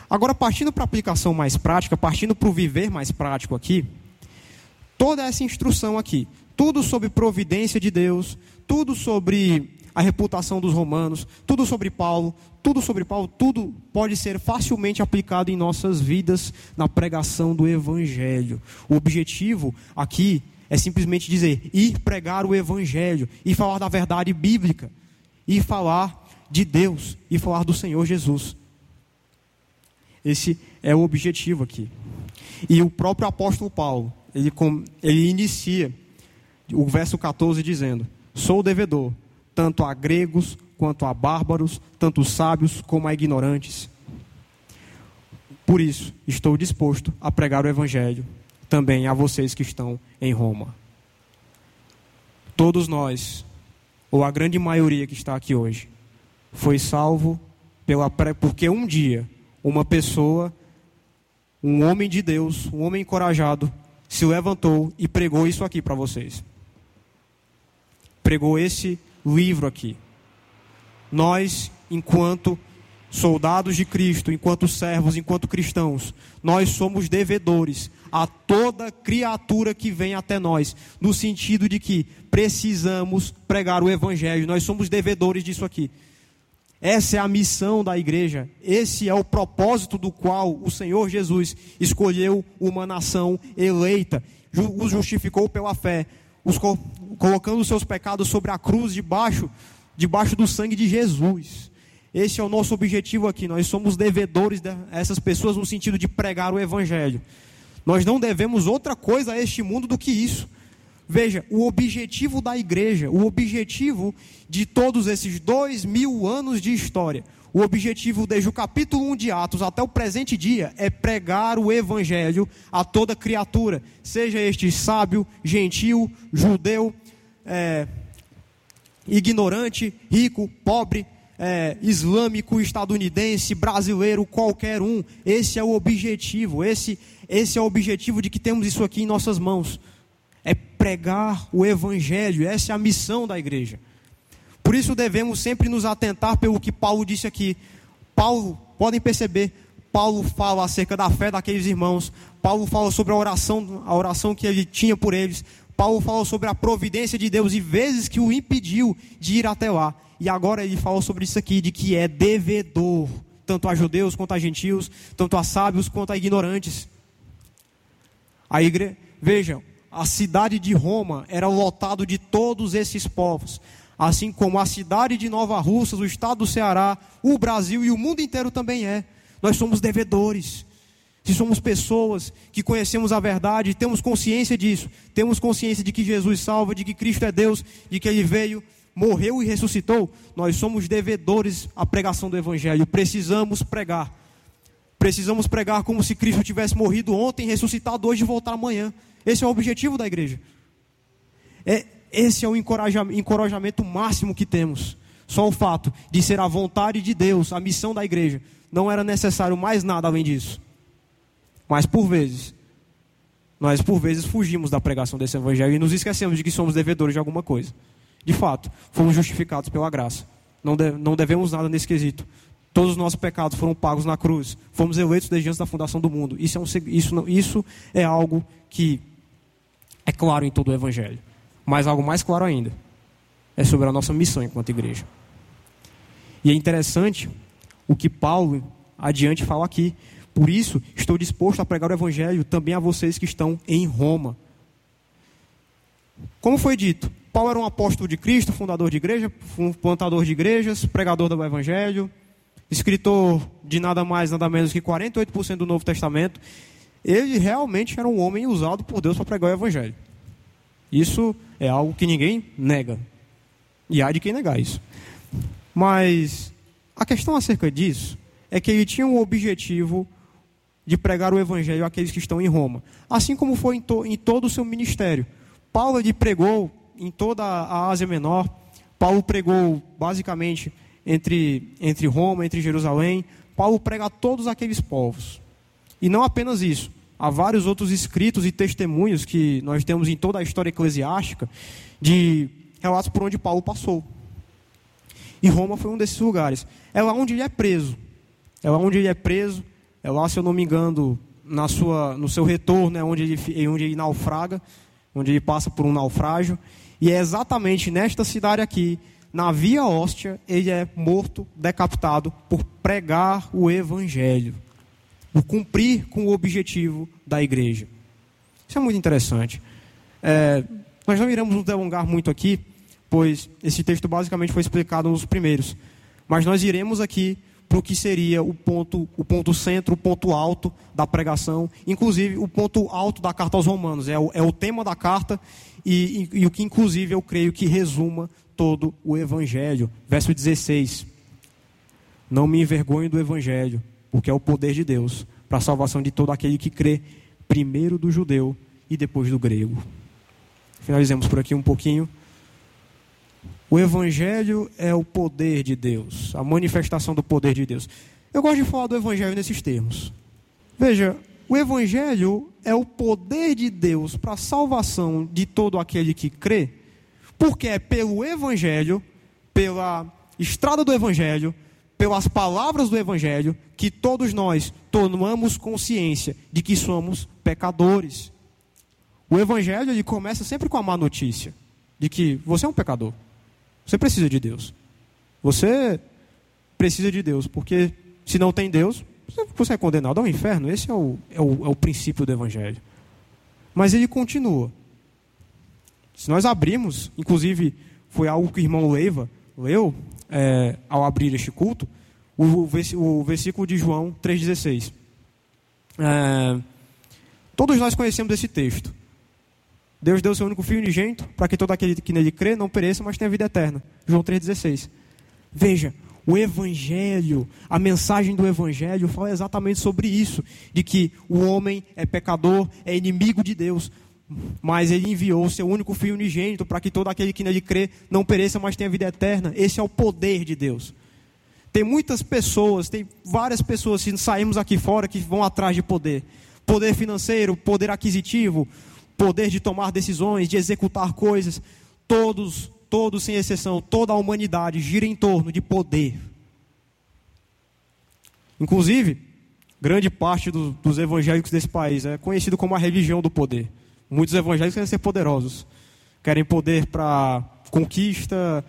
Agora, partindo para a aplicação mais prática, partindo para o viver mais prático aqui, toda essa instrução aqui, tudo sobre providência de Deus, tudo sobre a reputação dos romanos, tudo sobre Paulo, tudo sobre Paulo, tudo pode ser facilmente aplicado em nossas vidas na pregação do Evangelho. O objetivo aqui é simplesmente dizer, ir pregar o Evangelho, e falar da verdade bíblica, e falar de Deus, e falar do Senhor Jesus. Esse é o objetivo aqui. E o próprio apóstolo Paulo, ele, ele inicia o verso 14 dizendo: Sou devedor, tanto a gregos quanto a bárbaros, tanto sábios como a ignorantes. Por isso, estou disposto a pregar o evangelho também a vocês que estão em Roma. Todos nós, ou a grande maioria que está aqui hoje, foi salvo pela, porque um dia uma pessoa, um homem de Deus, um homem encorajado, se levantou e pregou isso aqui para vocês. Pregou esse livro aqui. Nós, enquanto soldados de Cristo, enquanto servos, enquanto cristãos, nós somos devedores a toda criatura que vem até nós, no sentido de que precisamos pregar o Evangelho, nós somos devedores disso aqui. Essa é a missão da igreja. Esse é o propósito do qual o Senhor Jesus escolheu uma nação eleita, os justificou pela fé, os co colocando os seus pecados sobre a cruz debaixo, debaixo do sangue de Jesus. Esse é o nosso objetivo aqui. Nós somos devedores dessas pessoas no sentido de pregar o evangelho. Nós não devemos outra coisa a este mundo do que isso. Veja, o objetivo da igreja, o objetivo de todos esses dois mil anos de história, o objetivo desde o capítulo 1 de Atos até o presente dia é pregar o evangelho a toda criatura, seja este sábio, gentil, judeu, é, ignorante, rico, pobre, é, islâmico, estadunidense, brasileiro, qualquer um. Esse é o objetivo, esse, esse é o objetivo de que temos isso aqui em nossas mãos é pregar o Evangelho, essa é a missão da igreja. Por isso devemos sempre nos atentar pelo que Paulo disse aqui. Paulo, podem perceber, Paulo fala acerca da fé daqueles irmãos, Paulo fala sobre a oração, a oração que ele tinha por eles, Paulo fala sobre a providência de Deus e vezes que o impediu de ir até lá. E agora ele fala sobre isso aqui, de que é devedor, tanto a judeus quanto a gentios, tanto a sábios quanto a ignorantes. A igreja, vejam, a cidade de Roma era lotado de todos esses povos, assim como a cidade de Nova Russas, o estado do Ceará, o Brasil e o mundo inteiro também é. Nós somos devedores. que somos pessoas que conhecemos a verdade, temos consciência disso, temos consciência de que Jesus salva, de que Cristo é Deus, de que Ele veio, morreu e ressuscitou, nós somos devedores à pregação do Evangelho, precisamos pregar. Precisamos pregar como se Cristo tivesse morrido ontem, ressuscitado hoje e voltar amanhã. Esse é o objetivo da igreja. É, esse é o encorajamento máximo que temos. Só o fato de ser a vontade de Deus, a missão da igreja. Não era necessário mais nada além disso. Mas por vezes, nós por vezes fugimos da pregação desse evangelho e nos esquecemos de que somos devedores de alguma coisa. De fato, fomos justificados pela graça. Não, de, não devemos nada nesse quesito. Todos os nossos pecados foram pagos na cruz. Fomos eleitos desde antes da fundação do mundo. Isso é, um, isso, isso é algo que é claro em todo o Evangelho. Mas algo mais claro ainda é sobre a nossa missão enquanto igreja. E é interessante o que Paulo adiante fala aqui. Por isso, estou disposto a pregar o Evangelho também a vocês que estão em Roma. Como foi dito, Paulo era um apóstolo de Cristo, fundador de igreja, plantador de igrejas, pregador do Evangelho, escritor de nada mais, nada menos que 48% do Novo Testamento. Ele realmente era um homem usado por Deus para pregar o Evangelho. Isso é algo que ninguém nega. E há de quem negar isso. Mas a questão acerca disso é que ele tinha o objetivo de pregar o evangelho àqueles que estão em Roma, assim como foi em, to, em todo o seu ministério. Paulo ele pregou em toda a Ásia Menor. Paulo pregou basicamente entre, entre Roma, entre Jerusalém. Paulo prega a todos aqueles povos. E não apenas isso. Há vários outros escritos e testemunhos que nós temos em toda a história eclesiástica de relatos por onde Paulo passou. E Roma foi um desses lugares. É lá onde ele é preso. É lá onde ele é preso. É lá, se eu não me engano, na sua, no seu retorno, é onde ele, onde ele naufraga, onde ele passa por um naufrágio. E é exatamente nesta cidade aqui, na Via Hóstia, ele é morto, decapitado, por pregar o Evangelho. Por cumprir com o objetivo da igreja. Isso é muito interessante. É, nós não iremos nos delongar muito aqui, pois esse texto basicamente foi explicado nos primeiros. Mas nós iremos aqui para o que seria o ponto, o ponto centro, o ponto alto da pregação, inclusive o ponto alto da carta aos Romanos. É o, é o tema da carta e, e, e o que, inclusive, eu creio que resuma todo o Evangelho. Verso 16: Não me envergonhe do Evangelho, porque é o poder de Deus para a salvação de todo aquele que crê, primeiro do judeu e depois do grego. Finalizemos por aqui um pouquinho. O Evangelho é o poder de Deus, a manifestação do poder de Deus. Eu gosto de falar do Evangelho nesses termos. Veja, o Evangelho é o poder de Deus para a salvação de todo aquele que crê, porque é pelo Evangelho, pela estrada do Evangelho, pelas palavras do Evangelho, que todos nós tomamos consciência de que somos pecadores. O Evangelho ele começa sempre com a má notícia de que você é um pecador. Você precisa de Deus. Você precisa de Deus, porque se não tem Deus, você é condenado ao inferno. Esse é o, é o, é o princípio do Evangelho. Mas ele continua. Se nós abrimos, inclusive foi algo que o irmão Leiva leu é, ao abrir este culto, o, o versículo de João 3,16. É, todos nós conhecemos esse texto. Deus deu seu único filho unigênito para que todo aquele que nele crê não pereça, mas tenha vida eterna. João 3,16. Veja, o Evangelho, a mensagem do Evangelho fala exatamente sobre isso: de que o homem é pecador, é inimigo de Deus, mas ele enviou o seu único filho unigênito para que todo aquele que nele crê não pereça, mas tenha vida eterna. Esse é o poder de Deus. Tem muitas pessoas, tem várias pessoas, se sairmos aqui fora, que vão atrás de poder. Poder financeiro, poder aquisitivo, poder de tomar decisões, de executar coisas. Todos, todos sem exceção, toda a humanidade gira em torno de poder. Inclusive, grande parte do, dos evangélicos desse país é conhecido como a religião do poder. Muitos evangélicos querem ser poderosos, querem poder para conquista,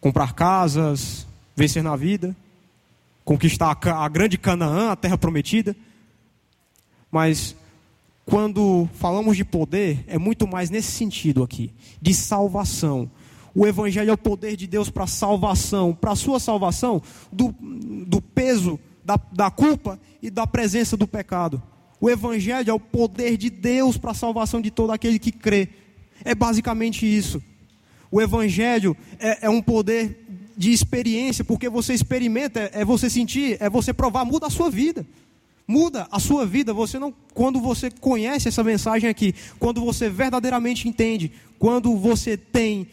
comprar casas, vencer na vida, conquistar a, a grande Canaã, a terra prometida. Mas quando falamos de poder, é muito mais nesse sentido aqui, de salvação. O Evangelho é o poder de Deus para salvação, para a sua salvação, do, do peso da, da culpa e da presença do pecado. O Evangelho é o poder de Deus para a salvação de todo aquele que crê. É basicamente isso. O Evangelho é, é um poder de experiência, porque você experimenta, é, é você sentir, é você provar, muda a sua vida. Muda a sua vida, você não, quando você conhece essa mensagem aqui, quando você verdadeiramente entende, quando você tem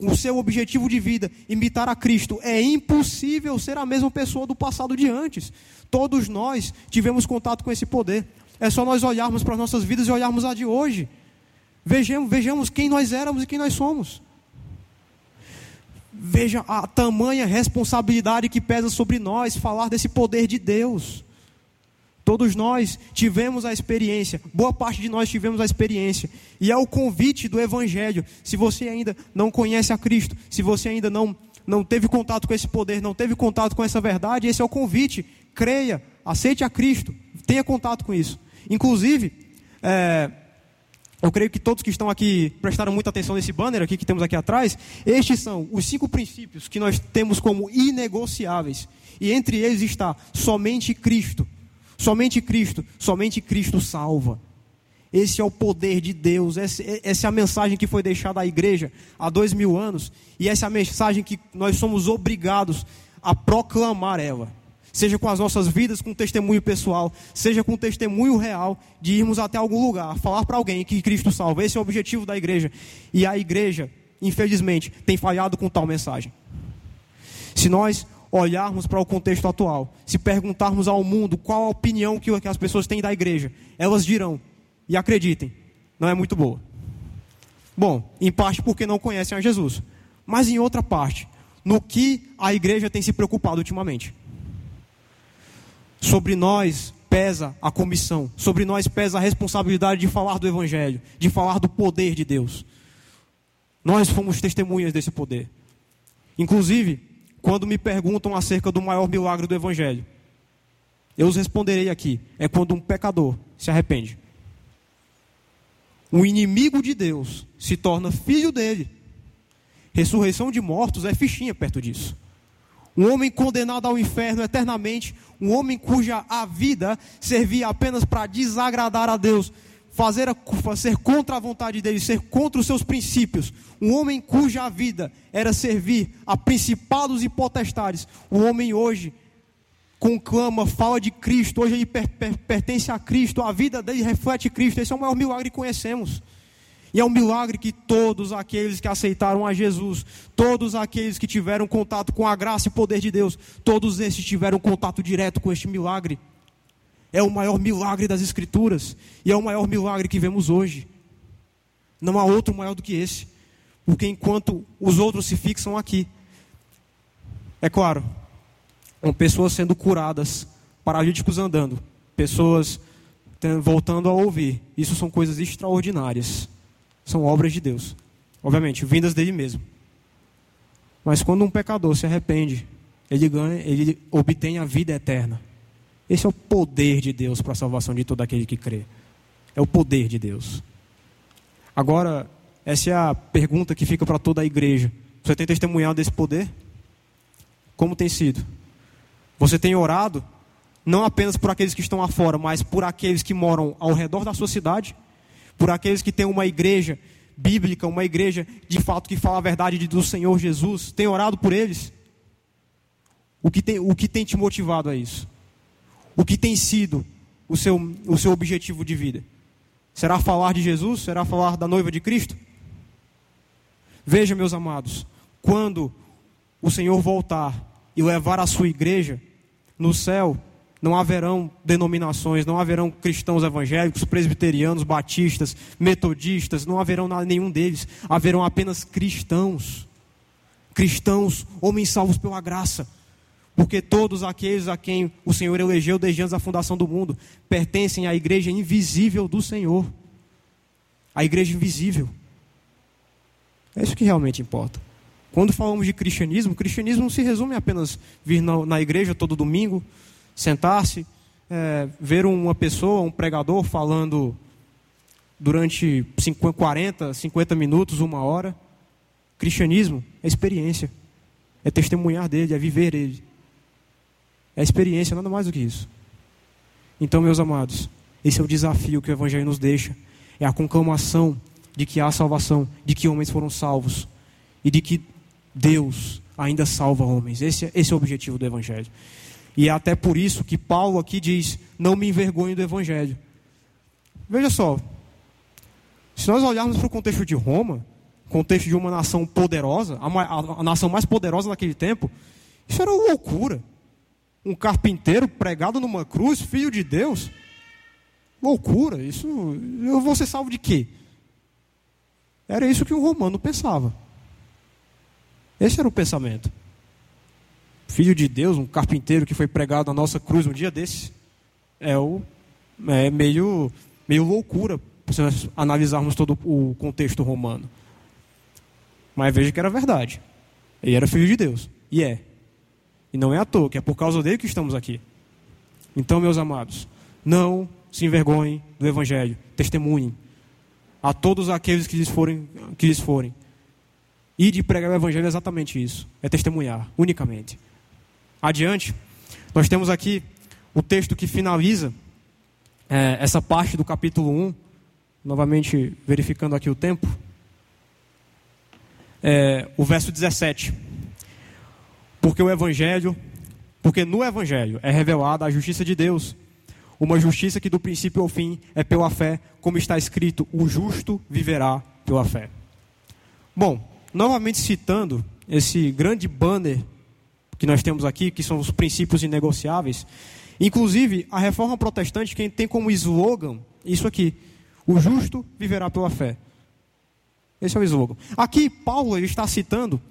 o seu objetivo de vida, imitar a Cristo, é impossível ser a mesma pessoa do passado de antes. Todos nós tivemos contato com esse poder. É só nós olharmos para as nossas vidas e olharmos a de hoje. Vejamos, vejamos quem nós éramos e quem nós somos. Veja a tamanha responsabilidade que pesa sobre nós falar desse poder de Deus. Todos nós tivemos a experiência, boa parte de nós tivemos a experiência, e é o convite do Evangelho. Se você ainda não conhece a Cristo, se você ainda não, não teve contato com esse poder, não teve contato com essa verdade, esse é o convite. Creia, aceite a Cristo, tenha contato com isso. Inclusive, é, eu creio que todos que estão aqui prestaram muita atenção nesse banner aqui que temos aqui atrás. Estes são os cinco princípios que nós temos como inegociáveis. E entre eles está somente Cristo. Somente Cristo, somente Cristo salva. Esse é o poder de Deus, essa é a mensagem que foi deixada à igreja há dois mil anos, e essa é a mensagem que nós somos obrigados a proclamar ela. Seja com as nossas vidas, com testemunho pessoal, seja com testemunho real, de irmos até algum lugar, falar para alguém que Cristo salva. Esse é o objetivo da igreja. E a igreja, infelizmente, tem falhado com tal mensagem. Se nós olharmos para o contexto atual, se perguntarmos ao mundo qual a opinião que as pessoas têm da igreja, elas dirão, e acreditem, não é muito boa. Bom, em parte porque não conhecem a Jesus, mas em outra parte, no que a igreja tem se preocupado ultimamente. Sobre nós pesa a comissão, sobre nós pesa a responsabilidade de falar do Evangelho, de falar do poder de Deus. Nós fomos testemunhas desse poder. Inclusive, quando me perguntam acerca do maior milagre do Evangelho. Eu os responderei aqui: é quando um pecador se arrepende. Um inimigo de Deus se torna filho dele. Ressurreição de mortos é fichinha perto disso. Um homem condenado ao inferno eternamente, um homem cuja a vida servia apenas para desagradar a Deus, fazer a, ser contra a vontade dele, ser contra os seus princípios. Um homem cuja vida era servir a principados e potestades. O homem hoje conclama, fala de Cristo, hoje ele per, per, pertence a Cristo, a vida dele reflete Cristo. Esse é o maior milagre que conhecemos. E é um milagre que todos aqueles que aceitaram a Jesus, todos aqueles que tiveram contato com a graça e poder de Deus, todos esses tiveram contato direto com este milagre é o maior milagre das Escrituras e é o maior milagre que vemos hoje. Não há outro maior do que esse, porque enquanto os outros se fixam aqui, é claro, pessoas sendo curadas, paralíticos andando, pessoas voltando a ouvir, isso são coisas extraordinárias, são obras de Deus, obviamente, vindas dele mesmo. Mas quando um pecador se arrepende, ele ganha, ele obtém a vida eterna. Esse é o poder de Deus para a salvação de todo aquele que crê. É o poder de Deus. Agora, essa é a pergunta que fica para toda a igreja. Você tem testemunhado desse poder? Como tem sido? Você tem orado não apenas por aqueles que estão lá fora, mas por aqueles que moram ao redor da sua cidade, por aqueles que têm uma igreja bíblica, uma igreja de fato que fala a verdade do Senhor Jesus. Tem orado por eles? O que tem, o que tem te motivado a isso? O que tem sido o seu, o seu objetivo de vida? Será falar de Jesus? Será falar da noiva de Cristo? Veja, meus amados, quando o Senhor voltar e levar a sua igreja no céu, não haverão denominações, não haverão cristãos evangélicos, presbiterianos, batistas, metodistas, não haverão nenhum deles, haverão apenas cristãos. Cristãos, homens salvos pela graça, porque todos aqueles a quem o Senhor elegeu desde antes da fundação do mundo pertencem à igreja invisível do Senhor. A igreja invisível. É isso que realmente importa. Quando falamos de cristianismo, o cristianismo não se resume a apenas vir na, na igreja todo domingo, sentar-se, é, ver uma pessoa, um pregador falando durante 50, 40, 50 minutos, uma hora. Cristianismo é experiência, é testemunhar dele, é viver ele. É experiência, nada mais do que isso. Então, meus amados, esse é o desafio que o Evangelho nos deixa. É a conclamação de que há salvação, de que homens foram salvos e de que Deus ainda salva homens. Esse, é, esse é o objetivo do Evangelho. E é até por isso que Paulo aqui diz: Não me envergonhe do Evangelho. Veja só, se nós olharmos para o contexto de Roma, contexto de uma nação poderosa, a, a, a nação mais poderosa daquele tempo, isso era loucura. Um carpinteiro pregado numa cruz, filho de Deus. Loucura. Isso. Eu vou ser salvo de quê? Era isso que um romano pensava. Esse era o pensamento. Filho de Deus, um carpinteiro que foi pregado na nossa cruz um dia desses, é, o, é meio, meio loucura, se nós analisarmos todo o contexto romano. Mas veja que era verdade. Ele era filho de Deus. E é. E não é à toa, que é por causa dele que estamos aqui. Então, meus amados, não se envergonhem do Evangelho. Testemunhem a todos aqueles que lhes forem. Que lhes forem. E de pregar o Evangelho é exatamente isso. É testemunhar, unicamente. Adiante, nós temos aqui o texto que finaliza é, essa parte do capítulo 1. Novamente verificando aqui o tempo é, o verso 17. Porque o Evangelho, porque no Evangelho é revelada a justiça de Deus, uma justiça que do princípio ao fim é pela fé, como está escrito: o justo viverá pela fé. Bom, novamente citando esse grande banner que nós temos aqui, que são os princípios inegociáveis, inclusive a reforma protestante, quem tem como slogan isso aqui: o justo viverá pela fé. Esse é o slogan. Aqui, Paulo ele está citando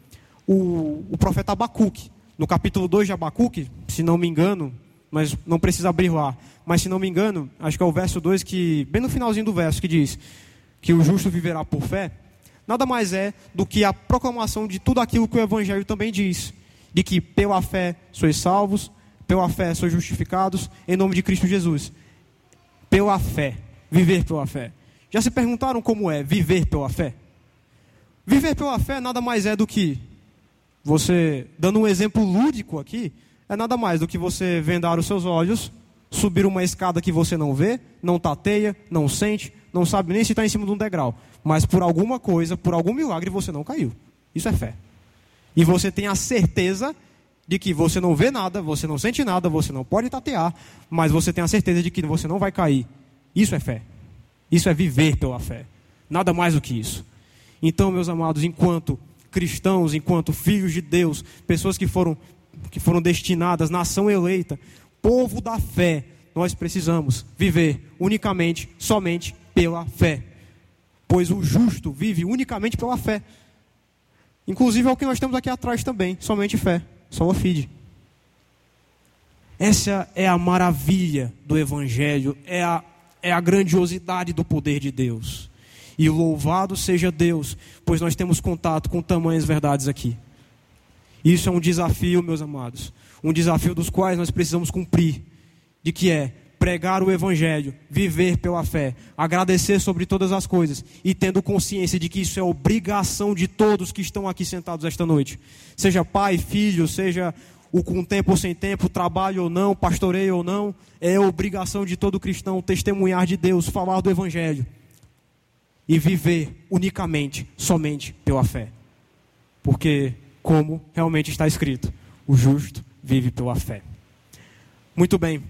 o, o profeta Abacuque. No capítulo 2 de Abacuque, se não me engano, mas não precisa abrir lá. Mas se não me engano, acho que é o verso 2 que, bem no finalzinho do verso, que diz que o justo viverá por fé, nada mais é do que a proclamação de tudo aquilo que o Evangelho também diz. De que pela fé sois salvos, pela fé sois justificados, em nome de Cristo Jesus. Pela fé, viver pela fé. Já se perguntaram como é viver pela fé? Viver pela fé nada mais é do que você, dando um exemplo lúdico aqui, é nada mais do que você vendar os seus olhos, subir uma escada que você não vê, não tateia, não sente, não sabe nem se está em cima de um degrau, mas por alguma coisa, por algum milagre você não caiu. Isso é fé. E você tem a certeza de que você não vê nada, você não sente nada, você não pode tatear, mas você tem a certeza de que você não vai cair. Isso é fé. Isso é viver pela fé. Nada mais do que isso. Então, meus amados, enquanto cristãos, enquanto filhos de Deus, pessoas que foram, que foram destinadas, nação eleita, povo da fé, nós precisamos viver unicamente, somente pela fé. Pois o justo vive unicamente pela fé. Inclusive é o que nós temos aqui atrás também, somente fé, só o fide. Essa é a maravilha do Evangelho, é a, é a grandiosidade do poder de Deus. E louvado seja Deus, pois nós temos contato com tamanhas verdades aqui. Isso é um desafio, meus amados. Um desafio dos quais nós precisamos cumprir. De que é pregar o Evangelho, viver pela fé, agradecer sobre todas as coisas e tendo consciência de que isso é obrigação de todos que estão aqui sentados esta noite. Seja pai, filho, seja o com tempo ou sem tempo, trabalho ou não, pastoreio ou não, é obrigação de todo cristão testemunhar de Deus, falar do Evangelho e viver unicamente, somente pela fé. Porque, como realmente está escrito, o justo vive pela fé. Muito bem,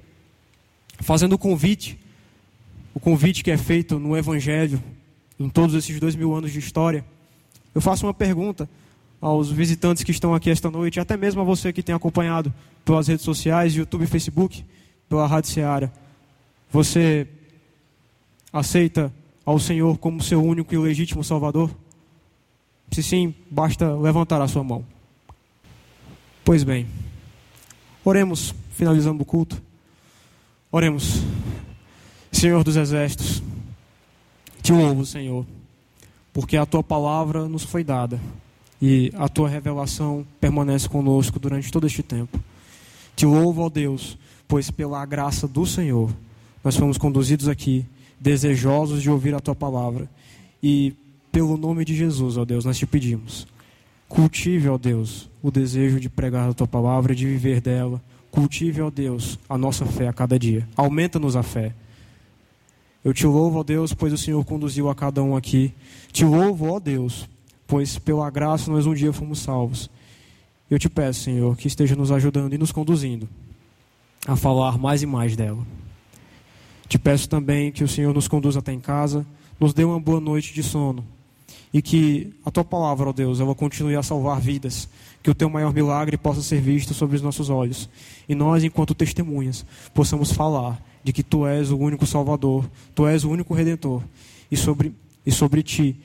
fazendo o convite, o convite que é feito no Evangelho, em todos esses dois mil anos de história, eu faço uma pergunta aos visitantes que estão aqui esta noite, até mesmo a você que tem acompanhado pelas redes sociais, YouTube Facebook, pela Rádio Seara. Você aceita ao Senhor como seu único e legítimo Salvador? Se sim, basta levantar a sua mão. Pois bem, oremos, finalizando o culto. Oremos. Senhor dos Exércitos, te louvo, Senhor, porque a tua palavra nos foi dada e a tua revelação permanece conosco durante todo este tempo. Te louvo, ó Deus, pois pela graça do Senhor nós fomos conduzidos aqui desejosos de ouvir a tua palavra. E pelo nome de Jesus, ó Deus, nós te pedimos. Cultive, ó Deus, o desejo de pregar a tua palavra, de viver dela, Cultive, ó Deus, a nossa fé a cada dia. Aumenta-nos a fé. Eu te louvo, ó Deus, pois o Senhor conduziu a cada um aqui. Te louvo, ó Deus, pois pela graça nós um dia fomos salvos. Eu te peço, Senhor, que esteja nos ajudando e nos conduzindo a falar mais e mais dela. Te peço também que o Senhor nos conduza até em casa, nos dê uma boa noite de sono e que a tua palavra, ó Deus, ela continue a salvar vidas, que o teu maior milagre possa ser visto sobre os nossos olhos e nós, enquanto testemunhas, possamos falar de que tu és o único Salvador, tu és o único Redentor e sobre, e sobre ti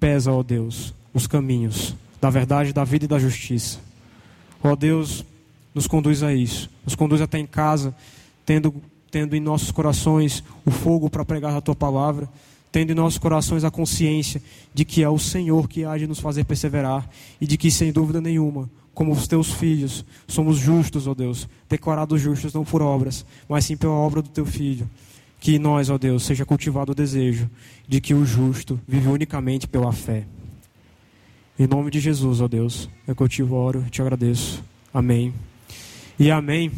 pesa, ó Deus, os caminhos da verdade, da vida e da justiça. Ó Deus, nos conduz a isso, nos conduz até em casa, tendo, tendo em nossos corações o fogo para pregar a tua palavra tendo em nossos corações a consciência de que é o Senhor que há de nos fazer perseverar e de que, sem dúvida nenhuma, como os teus filhos, somos justos, ó Deus, declarados justos não por obras, mas sim pela obra do teu filho. Que nós, ó Deus, seja cultivado o desejo de que o justo vive unicamente pela fé. Em nome de Jesus, ó Deus, é que eu te oro, te agradeço. Amém. E amém.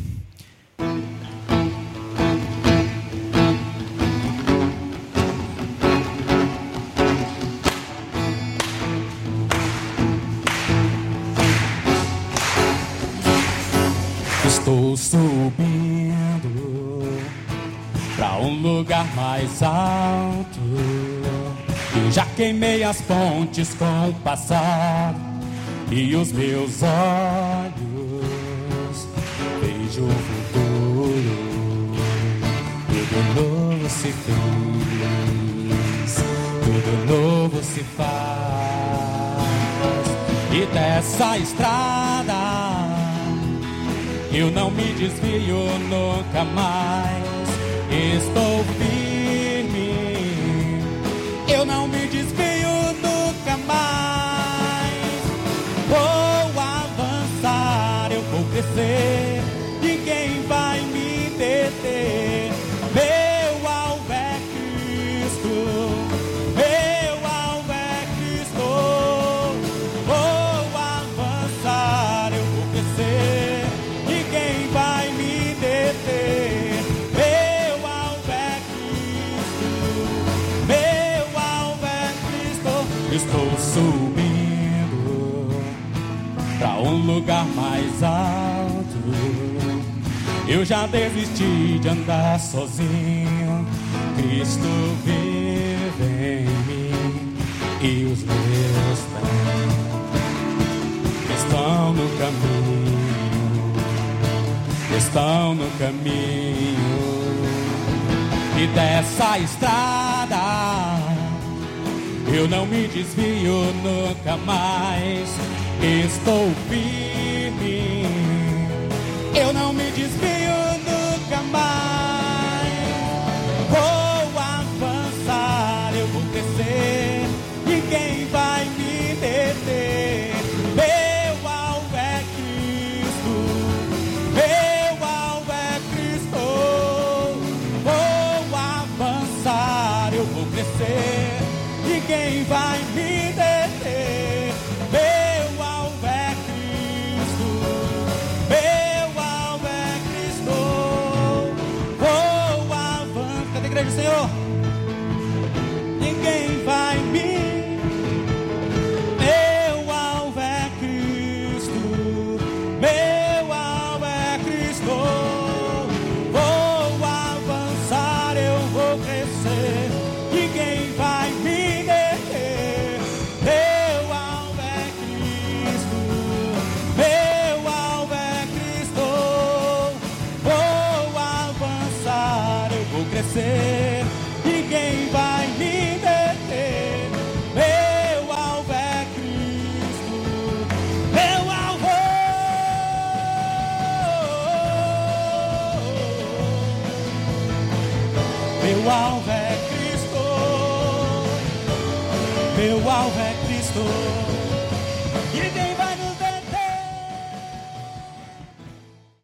Subindo pra um lugar mais alto. Eu já queimei as pontes com o passado e os meus olhos vejo o futuro. Tudo novo se fez, tudo novo se faz. E dessa estrada eu não me desvio nunca mais. Estou lugar mais alto. Eu já desisti de andar sozinho. Cristo vive em mim e os meus pés estão no caminho, estão no caminho. E dessa estrada eu não me desvio nunca mais. Estou firme, eu não me desvio nunca mais.